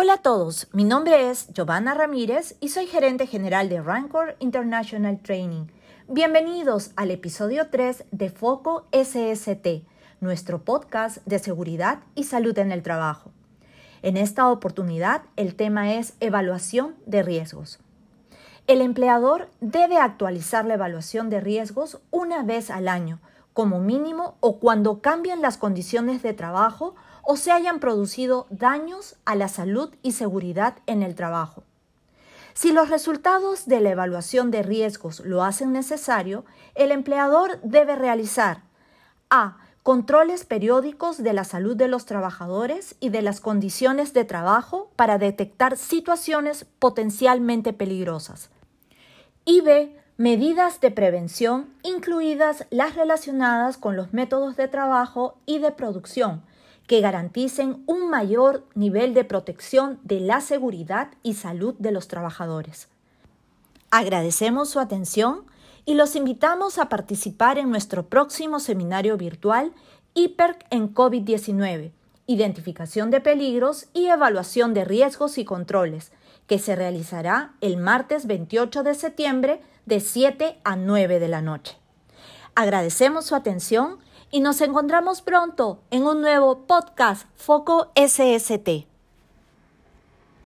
Hola a todos, mi nombre es Giovanna Ramírez y soy gerente general de Rancor International Training. Bienvenidos al episodio 3 de Foco SST, nuestro podcast de seguridad y salud en el trabajo. En esta oportunidad el tema es evaluación de riesgos. El empleador debe actualizar la evaluación de riesgos una vez al año, como mínimo o cuando cambien las condiciones de trabajo o se hayan producido daños a la salud y seguridad en el trabajo. Si los resultados de la evaluación de riesgos lo hacen necesario, el empleador debe realizar a. Controles periódicos de la salud de los trabajadores y de las condiciones de trabajo para detectar situaciones potencialmente peligrosas. Y B. Medidas de prevención, incluidas las relacionadas con los métodos de trabajo y de producción, que garanticen un mayor nivel de protección de la seguridad y salud de los trabajadores. Agradecemos su atención y los invitamos a participar en nuestro próximo seminario virtual HIPERC en COVID-19, identificación de peligros y evaluación de riesgos y controles, que se realizará el martes 28 de septiembre de 7 a 9 de la noche. Agradecemos su atención y nos encontramos pronto en un nuevo podcast Foco SST.